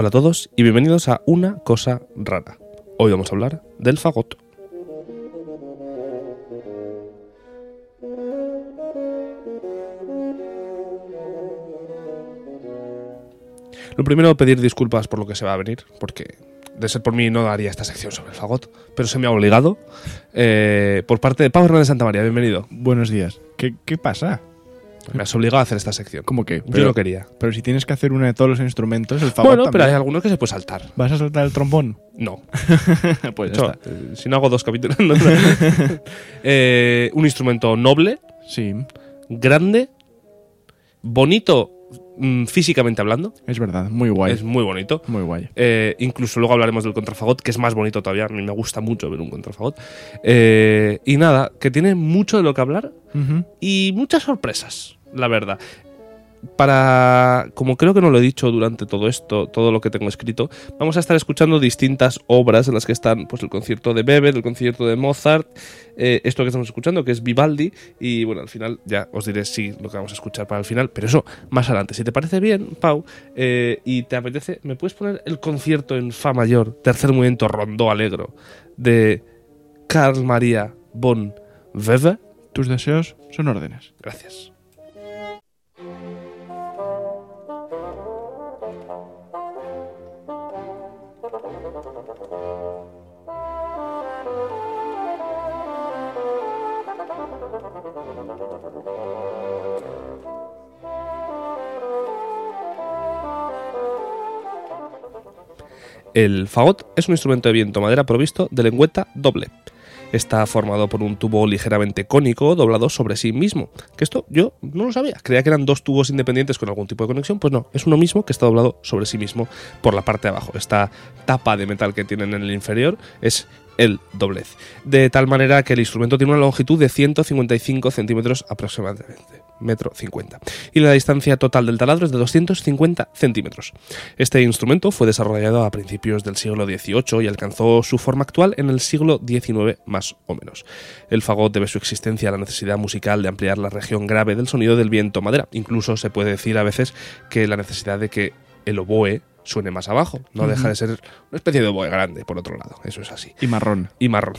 Hola a todos y bienvenidos a Una Cosa Rara. Hoy vamos a hablar del fagot. Lo primero, pedir disculpas por lo que se va a venir, porque de ser por mí no daría esta sección sobre el fagot, pero se me ha obligado. Eh, por parte de Pablo Hernández Santa María, bienvenido. Buenos días. ¿Qué, qué pasa? Me has obligado a hacer esta sección. ¿Cómo que? Yo no quería. Pero si tienes que hacer una de todos los instrumentos, el fagot Bueno, pero hay algunos que se puede saltar. ¿Vas a saltar el trombón? No. pues ya está. eh, si no hago dos capítulos. no, no. Eh, un instrumento noble, Sí, grande, bonito mm, físicamente hablando. es verdad. Muy guay. Es muy bonito. Muy guay. Eh, incluso luego hablaremos del contrafagot, que es más bonito todavía. A mí me gusta mucho ver un contrafagot. Eh, y nada, que tiene mucho de lo que hablar y muchas sorpresas, la verdad. Para, como creo que no lo he dicho durante todo esto, todo lo que tengo escrito, vamos a estar escuchando distintas obras en las que están pues, el concierto de Weber, el concierto de Mozart, eh, esto que estamos escuchando, que es Vivaldi, y bueno, al final ya os diré sí lo que vamos a escuchar para el final, pero eso más adelante. Si te parece bien, Pau, eh, y te apetece, ¿me puedes poner el concierto en Fa mayor, tercer movimiento rondó alegro, de Carl Maria von Weber? Tus deseos son órdenes. Gracias. El fagot es un instrumento de viento madera provisto de lengüeta doble. Está formado por un tubo ligeramente cónico doblado sobre sí mismo. Que esto yo no lo sabía. Creía que eran dos tubos independientes con algún tipo de conexión. Pues no, es uno mismo que está doblado sobre sí mismo por la parte de abajo. Esta tapa de metal que tienen en el inferior es el doblez. De tal manera que el instrumento tiene una longitud de 155 centímetros aproximadamente, metro 50. Y la distancia total del taladro es de 250 centímetros. Este instrumento fue desarrollado a principios del siglo XVIII y alcanzó su forma actual en el siglo XIX más o menos. El fagot debe su existencia a la necesidad musical de ampliar la región grave del sonido del viento madera. Incluso se puede decir a veces que la necesidad de que el oboe suene más abajo. No deja de ser una especie de oboe grande, por otro lado. Eso es así Y marrón. y marrón.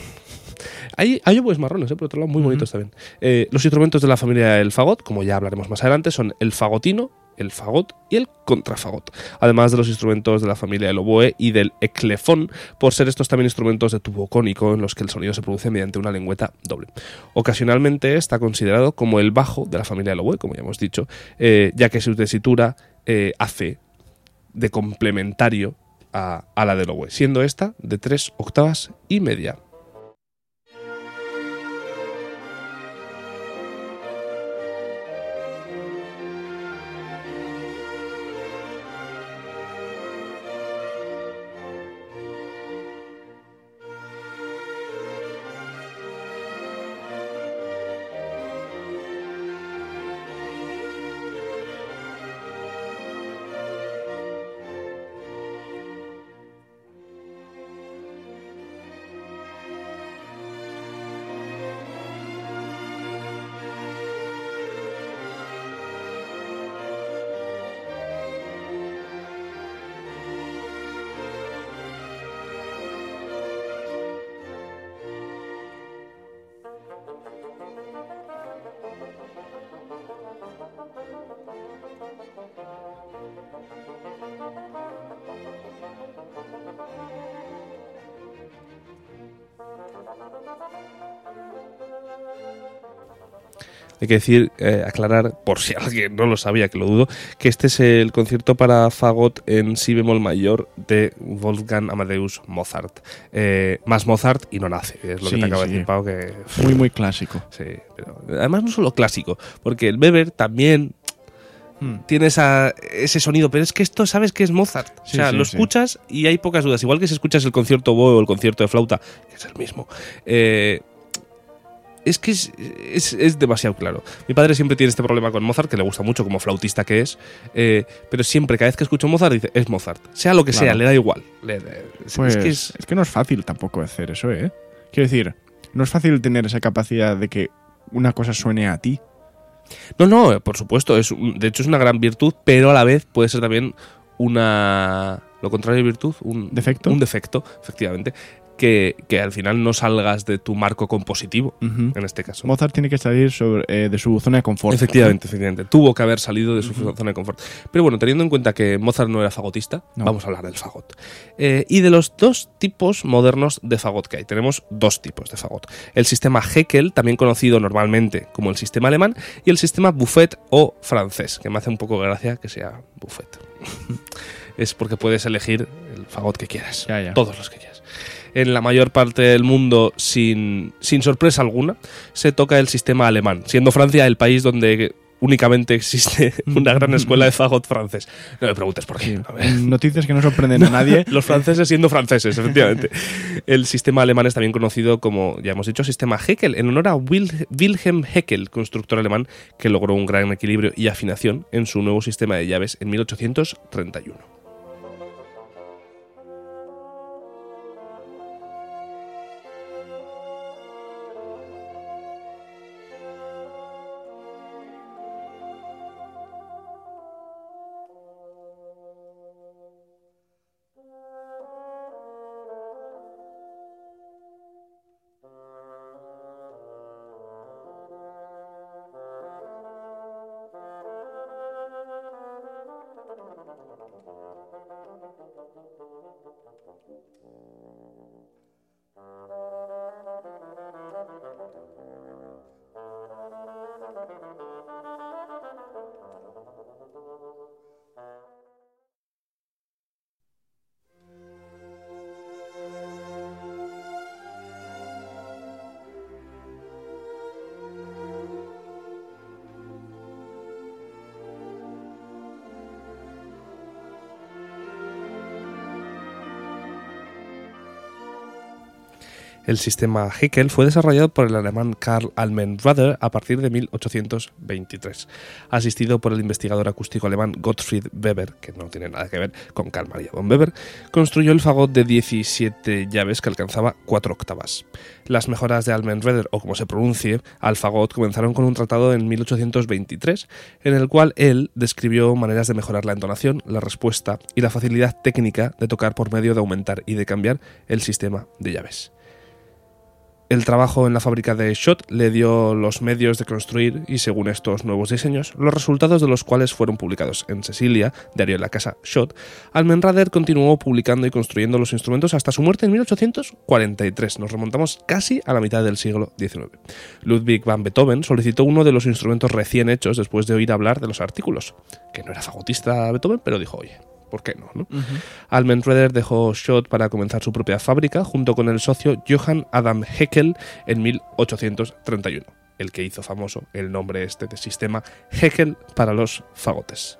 Hay, hay oboes marrones, ¿eh? por otro lado, muy bonitos también. Eh, los instrumentos de la familia del fagot, como ya hablaremos más adelante, son el fagotino, el fagot y el contrafagot. Además de los instrumentos de la familia del oboe y del eclefón, por ser estos también instrumentos de tubo cónico en los que el sonido se produce mediante una lengüeta doble. Ocasionalmente está considerado como el bajo de la familia del oboe, como ya hemos dicho, eh, ya que su tesitura hace de complementario a, a la del oboe, siendo esta de tres octavas y media. Hay que decir, eh, aclarar, por si alguien no lo sabía, que lo dudo, que este es el concierto para fagot en si bemol mayor de Wolfgang Amadeus Mozart. Eh, más Mozart y no nace, es lo que te acabo de decir, Pau, que... Muy, muy clásico. Sí, pero además no solo clásico, porque el Weber también Hmm. tiene esa, ese sonido, pero es que esto sabes que es Mozart. Sí, o sea, sí, lo sí. escuchas y hay pocas dudas. Igual que si escuchas el concierto Boe o el concierto de flauta, que es el mismo. eh, es que es, es- es demasiado claro. Mi padre siempre tiene este problema con Mozart, que le gusta mucho como flautista que es, eh, pero siempre, cada vez que escucho Mozart, dice, es Mozart. Sea lo que sea, le da igual. Le- le- es- Pues es que es- es que no es fácil tampoco hacer eso, ¿eh? Quiero decir, no es fácil tener esa capacidad de que una cosa suene a ti. No, no, por supuesto. Es de hecho, es una gran virtud, pero a la vez puede ser también una. Lo contrario de virtud, un ¿Defecto? Un defecto, efectivamente. Que, que al final no salgas de tu marco compositivo, en este caso. Mozart tiene que salir sobre, eh, de su zona de confort. Efectivamente, efectivamente. Tuvo que haber salido de su zona de confort. Pero bueno, teniendo en cuenta que Mozart no era fagotista, No. vamos a hablar del fagot. Eh, y de los dos tipos modernos de fagot que hay. Tenemos dos tipos de fagot. El sistema Heckel, también conocido normalmente como el sistema alemán, y el sistema Buffet o francés, que me hace un poco gracia que sea Buffet. es porque puedes elegir el fagot que quieras. Ya, ya. Todos los que quieras. En la mayor parte del mundo, sin, sin sorpresa alguna, se toca el sistema alemán, siendo Francia el país donde únicamente existe una gran escuela de fagot francés. No me preguntes por qué. Noticias que no sorprenden a nadie. Los franceses siendo franceses, efectivamente. El sistema alemán es también conocido como, ya hemos dicho, sistema Heckel, en honor a Wil- Wilhelm Heckel, constructor alemán que logró un gran equilibrio y afinación en su nuevo sistema de llaves en 1831. El sistema Heckel fue desarrollado por el alemán Karl Almenröder a partir de 1823, asistido por el investigador acústico alemán Gottfried Weber, que no tiene nada que ver con Karl Maria von Weber, construyó el fagot de 17 llaves que alcanzaba 4 octavas. Las mejoras de Almenröder, o como se pronuncie, al fagot comenzaron con un tratado en 1823, en el cual él describió maneras de mejorar la entonación, la respuesta y la facilidad técnica de tocar por medio de aumentar y de cambiar el sistema de llaves. El trabajo en la fábrica de Schott le dio los medios de construir y, según estos nuevos diseños, los resultados de los cuales fueron publicados en Cecilia, diario de la casa Schott, Almenrader continuó publicando y construyendo los instrumentos hasta su muerte en 1843. Nos remontamos casi a la mitad del siglo XIX. Ludwig van Beethoven solicitó uno de los instrumentos recién hechos después de oír hablar de los artículos, que no era fagotista Beethoven, pero dijo, oye, ¿por qué no? no? Dejó Schott para comenzar su propia fábrica junto con el socio Johann Adam Heckel en 1831, el que hizo famoso el nombre este de sistema Heckel para los fagotes.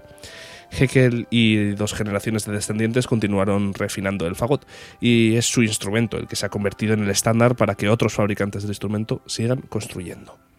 Heckel y dos generaciones de descendientes continuaron refinando el fagot y es su instrumento el que se ha convertido en el estándar para que otros fabricantes del instrumento sigan construyendo.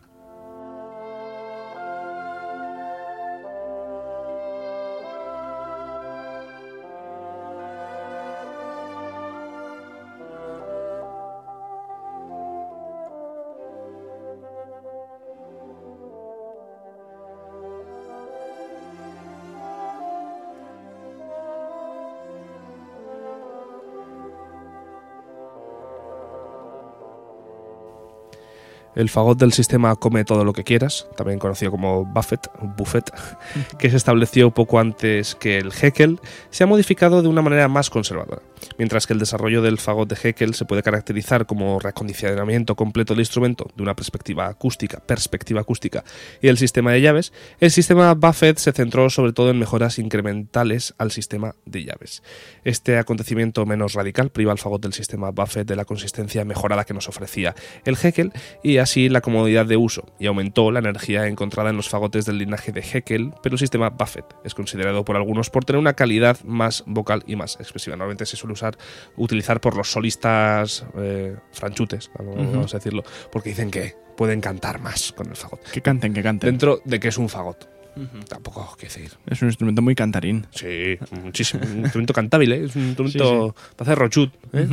El fagot del sistema Come todo lo que quieras, también conocido como Buffett, Buffett, que se estableció poco antes que el Heckel, se ha modificado de una manera más conservadora. Mientras que el desarrollo del fagot de Heckel se puede caracterizar como reacondicionamiento completo del instrumento de una perspectiva acústica, perspectiva acústica y el sistema de llaves, el sistema Buffett se centró sobre todo en mejoras incrementales al sistema de llaves. Este acontecimiento menos radical priva al fagot del sistema Buffett de la consistencia mejorada que nos ofrecía el Heckel y así la comodidad de uso, y aumentó la energía encontrada en los fagotes del linaje de Heckel, pero el sistema Buffett es considerado por algunos por tener una calidad más vocal y más expresiva. Normalmente se suele usar, utilizar por los solistas eh, franchutes, vamos a decirlo, porque dicen que pueden cantar más con el fagot. Que canten, que canten. Dentro de que es un fagot. Tampoco, qué decir. Es un instrumento muy cantarín. Sí, muchísimo. Un instrumento cantable, ¿eh? es un instrumento para hacer rochut. ¿eh?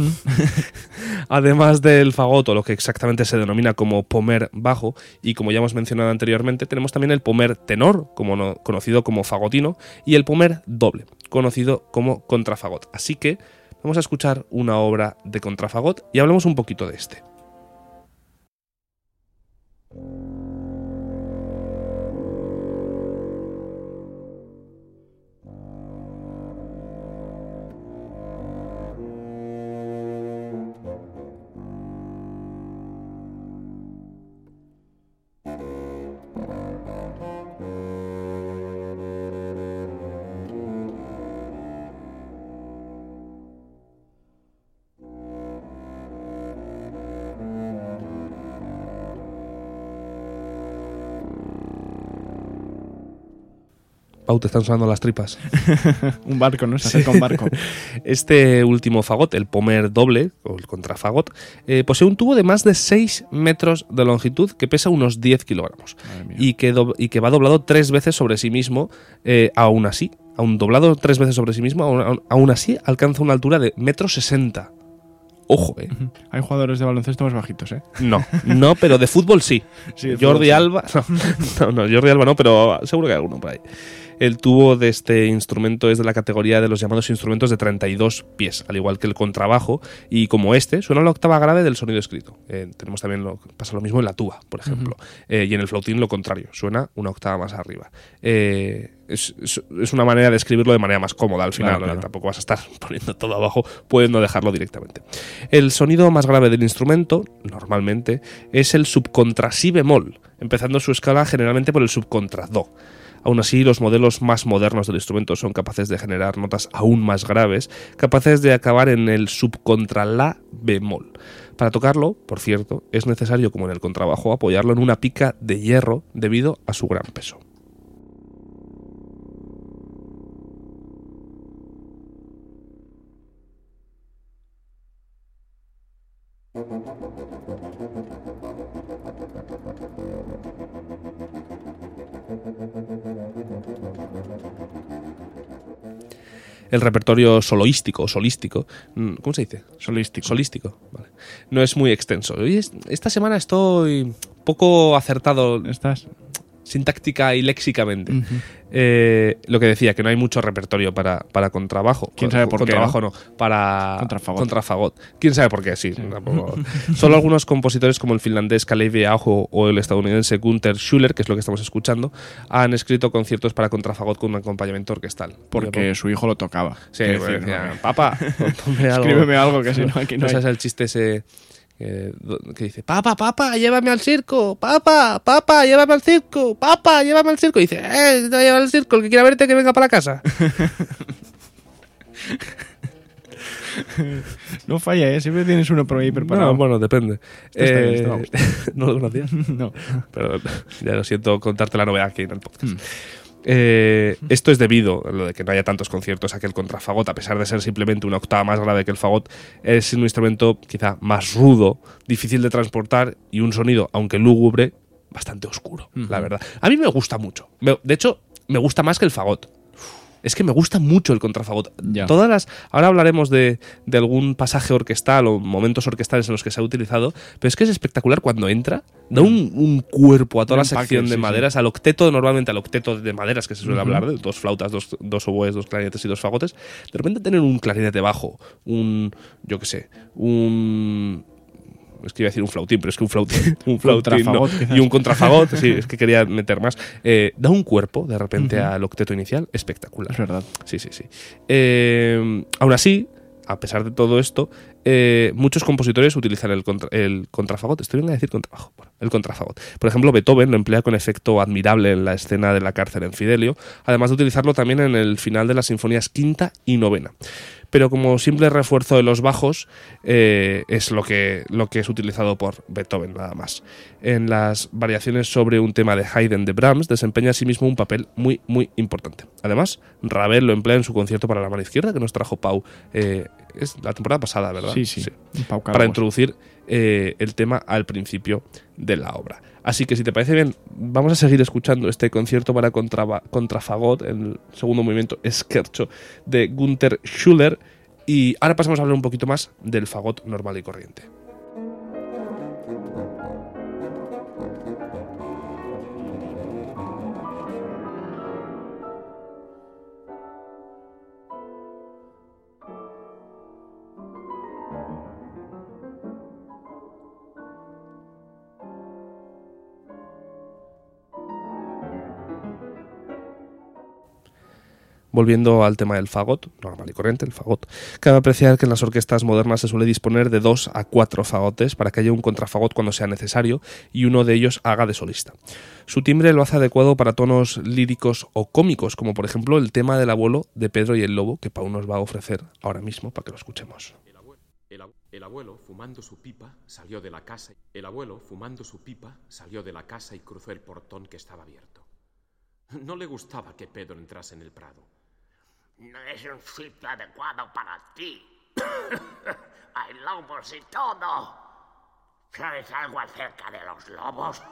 Además del fagoto, lo que exactamente se denomina como pomer bajo, y como ya hemos mencionado anteriormente, tenemos también el pomer tenor, como no- conocido como fagotino, y el pomer doble, conocido como contrafagot. Así que vamos a escuchar una obra de contrafagot y hablemos un poquito de este. Pau, te están sonando las tripas. un barco, ¿no? Se acerca un barco. Este último fagot, el pomer doble, o el contrafagot, eh, posee un tubo de más de 6 metros de longitud que pesa unos 10 kilogramos y que, y que va doblado tres veces sobre sí mismo, eh, aún así, aún doblado tres veces sobre sí mismo, aún, así alcanza una altura de metro sesenta. Ojo, eh. Hay jugadores de baloncesto más bajitos, ¿eh? No, no, pero de fútbol sí. Sí, de Jordi fútbol sí. Alba. No, no, Jordi Alba no, pero seguro que hay alguno por ahí. El tubo de este instrumento es de la categoría de los llamados instrumentos de 32 pies, al igual que el contrabajo, y como este, suena la octava grave del sonido escrito. Eh, tenemos también lo, pasa lo mismo en la tuba, por ejemplo, Eh, y en el flautín lo contrario, suena una octava más arriba. Eh, es, una manera de escribirlo de manera más cómoda al final, Claro, claro. ¿no? tampoco vas a estar poniendo todo abajo, puedes no dejarlo directamente. El sonido más grave del instrumento, normalmente, es el subcontra si bemol, empezando su escala generalmente por el subcontra do. Aún así, los modelos más modernos del instrumento son capaces de generar notas aún más graves, capaces de acabar en el subcontra la bemol. Para tocarlo, por cierto, es necesario, como en el contrabajo, apoyarlo en una pica de hierro debido a su gran peso. El repertorio soloístico, solístico, mm, ¿cómo se dice? Solístico. Solístico, vale. No es muy extenso. Esta semana estoy poco acertado ¿Estás? Sintáctica y léxicamente. Eh, lo que decía, que no hay mucho repertorio para, para contrabajo. ¿Quién sabe por qué, Contrabajo no, para Contrafagot. contrafagot. ¿Quién sabe por qué? Sí, tampoco. Solo algunos compositores como el finlandés Kalevi Aho o el estadounidense Gunther Schuller, que es lo que estamos escuchando, han escrito conciertos para contrafagot con un acompañamiento orquestal. Porque su hijo lo tocaba. Sí, decía, papá, algo. Escríbeme algo, que si no, aquí no ¿No hay. sabes el chiste ese que dice, papá, papá, llévame al circo, papá, papá, llévame al circo, papá, llévame al circo? Y dice, eh, te voy a llevar al circo, el que quiera verte que venga para la casa. No falla, ¿eh? Siempre tienes uno por ahí preparado. No, bueno, depende. Bien, Eh, gusta. no lo conocía. No. Pero ya lo siento contarte la novedad aquí en el podcast. Eh, esto es debido a lo de que no haya tantos conciertos a que el contrafagot, a pesar de ser simplemente una octava más grave que el fagot, es un instrumento quizá más rudo, difícil de transportar y un sonido, aunque lúgubre, bastante oscuro, la verdad. A mí me gusta mucho. De hecho, me gusta más que el fagot. Es que me gusta mucho el contrafagot. Ya. Todas las. Ahora hablaremos de, de algún pasaje orquestal o momentos orquestales en los que se ha utilizado, pero es que es espectacular cuando entra. Da un, un cuerpo a toda Un la empaque, sección de sí, sí. maderas, al octeto, normalmente al octeto de maderas que se suele hablar, de dos flautas, dos, dos oboes, dos clarinetes y dos fagotes. De repente tener un clarinete bajo, un. Yo qué sé, un es que iba a decir un flautín, pero es que un flautín, un flautín no, Contrafagot, y un contrafagot, sí, es que quería meter más, eh, da un cuerpo de repente al octeto inicial espectacular. Es verdad. Sí, sí, sí. Eh, aún así, a pesar de todo esto, eh, muchos compositores utilizan el, contra- el contrafagot. Estoy bien a decir contrabajo. Bueno, el contrafagot. Por ejemplo, Beethoven lo emplea con efecto admirable en la escena de la cárcel en Fidelio, además de utilizarlo también en el final de las sinfonías quinta y novena. Pero como simple refuerzo de los bajos, eh, es lo que, lo que es utilizado por Beethoven, nada más. En las variaciones sobre un tema de Haydn de Brahms, desempeña asimismo un papel muy, muy importante. Además, Ravel lo emplea en su concierto para la mano izquierda que nos trajo Pau eh, es la temporada pasada, ¿verdad? Sí, sí. Pau Para introducir eh, el tema al principio de la obra. Así que si te parece bien, vamos a seguir escuchando este concierto para contrafagot, el segundo movimiento Scherzo de Gunther Schuller. Y ahora pasamos a hablar un poquito más del fagot normal y corriente. Volviendo al tema del fagot, normal y corriente, el fagot, cabe apreciar que en las orquestas modernas se suele disponer de dos a cuatro fagotes para que haya un contrafagot cuando sea necesario y uno de ellos haga de solista. Su timbre lo hace adecuado para tonos líricos o cómicos, como por ejemplo el tema del abuelo de Pedro y el Lobo, que Pau nos va a ofrecer ahora mismo para que lo escuchemos. El abuelo, el ab- el abuelo, fumando su pipa, salió de la casa. El abuelo, fumando su pipa, salió de la casa y cruzó el portón que estaba abierto. No le gustaba que Pedro entrase en el prado. No es un sitio adecuado para ti. Hay lobos y todo. ¿Sabes algo acerca de los lobos?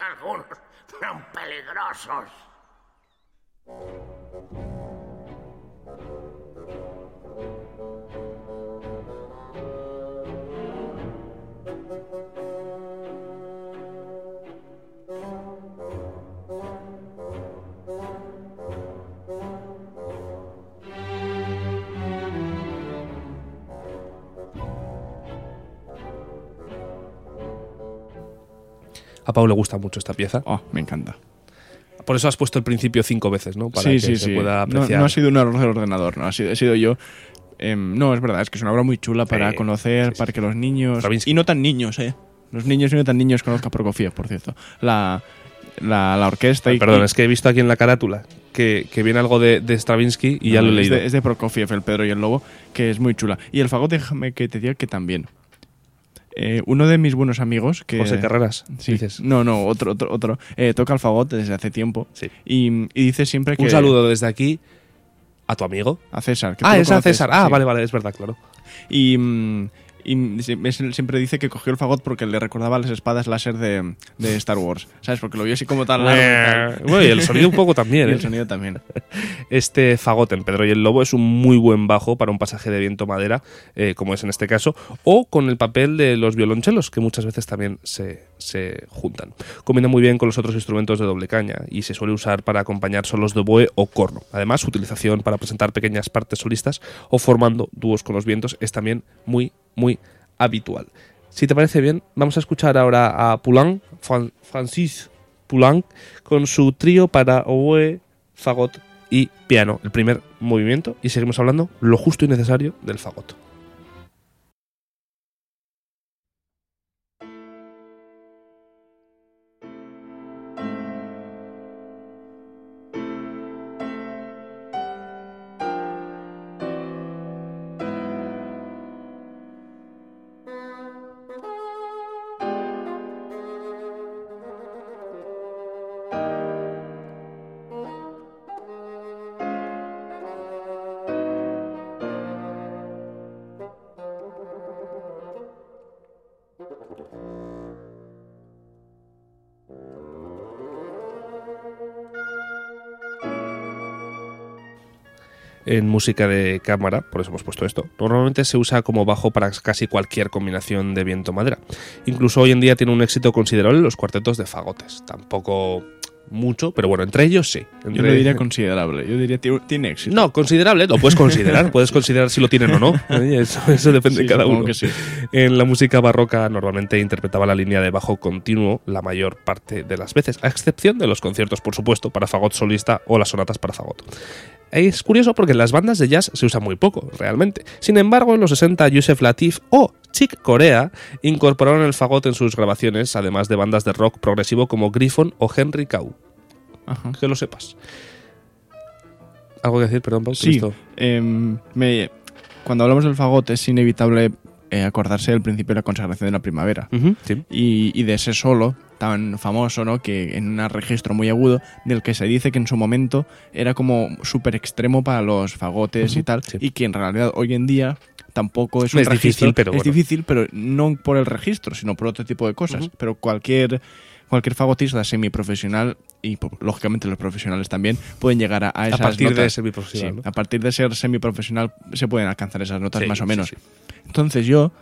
Algunos son peligrosos. A Pau le gusta mucho esta pieza. Oh, me encanta. Por eso has puesto el principio cinco veces, ¿no? Para sí, que sí, se sí. pueda No, apreciar. no ha sido un error del ordenador, no, ha sido, he sido yo. Em, no, es verdad, es que es una obra muy chula para conocer, para que los niños. Stravinsky. Y no tan niños, ¿eh? Los niños y no tan niños conozcan Prokofiev, por cierto. La, la, la orquesta y. Perdón, y- es que he visto aquí en la carátula que, que viene algo de, de Stravinsky y ya no, lo he es leído. De, es de Prokofiev, el Pedro y el Lobo, que es muy chula. Y el fagot, déjame que te diga que también. Eh, uno de mis buenos amigos, que. José Carreras, Sí, dices. no, no, otro, otro, otro. eh, toca el fagot desde hace tiempo. Sí. Y, y dice siempre que. Un saludo desde aquí a tu amigo. A César. que Ah, es a César. Ah, sí. vale, vale, es verdad, claro. Y, mm, y siempre dice que cogió el fagot porque le recordaba las espadas láser de, de Star Wars. ¿Sabes? Porque lo vio así como tan largo. Bueno, y el sonido un poco también, ¿eh? el sonido también. Este fagot en Pedro y el Lobo es un muy buen bajo para un pasaje de viento madera, eh, como es en este caso, o con el papel de los violonchelos, que muchas veces también se, se juntan. Combina muy bien con los otros instrumentos de doble caña y se suele usar para acompañar solos de oboe o corno. Además, su utilización para presentar pequeñas partes solistas o formando dúos con los vientos es también muy, muy habitual. Si te parece bien, vamos a escuchar ahora a Poulenc, Fran- Francis Poulenc, con su trío para oboe, fagot y piano, el primer movimiento, y seguimos hablando lo justo y necesario del fagot. En música de cámara, por eso hemos puesto esto. Normalmente se usa como bajo para casi cualquier combinación de viento-madera. Incluso hoy en día tiene un éxito considerable los cuartetos de fagotes. Tampoco mucho, pero bueno, entre ellos sí. Yo lo diría considerable. Yo diría tiene, éxito. No, considerable, lo puedes considerar, puedes considerar si lo tienen o no. Oye, Eso, eso depende Sí, de cada uno. que sí. En la música barroca normalmente interpretaba la línea de bajo continuo la mayor parte de las veces, a excepción de los conciertos, por supuesto, para fagot solista o las sonatas para fagot. Es curioso porque en las bandas de jazz se usa muy poco, realmente. Sin embargo, en los 60, Yusef Latif o Chick Corea incorporaron el fagot en sus grabaciones, además de bandas de rock progresivo como Griffon o Henry Cow. Ajá. Que lo sepas. ¿Algo que decir? Perdón, Pau. que he Sí, em, me- cuando hablamos del fagot es inevitable eh, acordarse del principio de la consagración de la primavera. Sí. y, y de ese solo tan famoso, ¿no? Que en un registro muy agudo, del que se dice que en su momento era como súper extremo para los fagotes y tal, sí. y que en realidad hoy en día tampoco es un Es registro. difícil, pero es bueno. difícil, pero no por el registro, sino por otro tipo de cosas. Pero cualquier cualquier fagotista semiprofesional y po- lógicamente los profesionales también pueden llegar a, a esas partir de semiprofesional, Sí, ¿no? a partir de ser semiprofesional se pueden alcanzar esas notas Sí, más o menos. sí. Entonces yo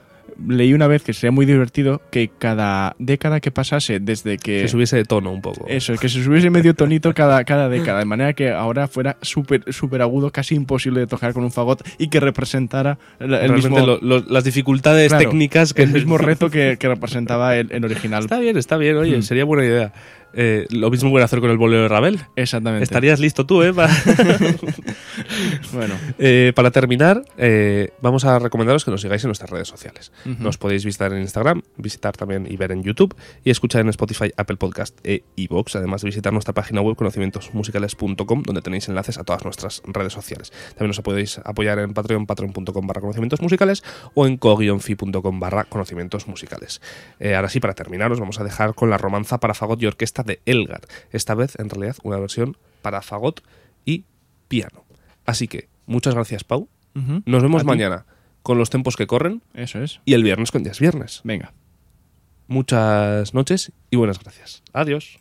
leí una vez que sería muy divertido que cada década que pasase desde que... Que subiese de tono un poco. Eso, que se subiese medio tonito cada, cada década, de manera que ahora fuera súper súper agudo, casi imposible de tocar con un fagot y que representara el, el Realmente mismo, lo- lo- las dificultades claro, técnicas que el mismo reto que, que representaba el, el original. Está bien, está bien, oye, Mm. sería buena idea. Eh, lo mismo voy a hacer con el bolero de Ravel. Exactamente. Estarías listo tú, ¿eh? Para, Bueno, Eh, para terminar, eh, vamos a recomendaros que nos sigáis en nuestras redes sociales. Nos podéis visitar en Instagram, visitar también y ver en YouTube y escuchar en Spotify, Apple Podcast e iVoox. Además de visitar nuestra página web conocimientosmusicales.com donde tenéis enlaces a todas nuestras redes sociales. También nos podéis apoyar en Patreon, patreon.com barra conocimientos musicales o en co-fi.com barra conocimientos musicales. Ahora sí, para terminar, os vamos a dejar con la romanza para fagot y orquesta de Elgar. Esta vez, en realidad, una versión para fagot y piano. Así que, muchas gracias, Pau. Nos vemos ti. mañana con los tiempos que corren Eso es. y el viernes con Ya es Viernes. Venga. Muchas noches y buenas gracias. Adiós.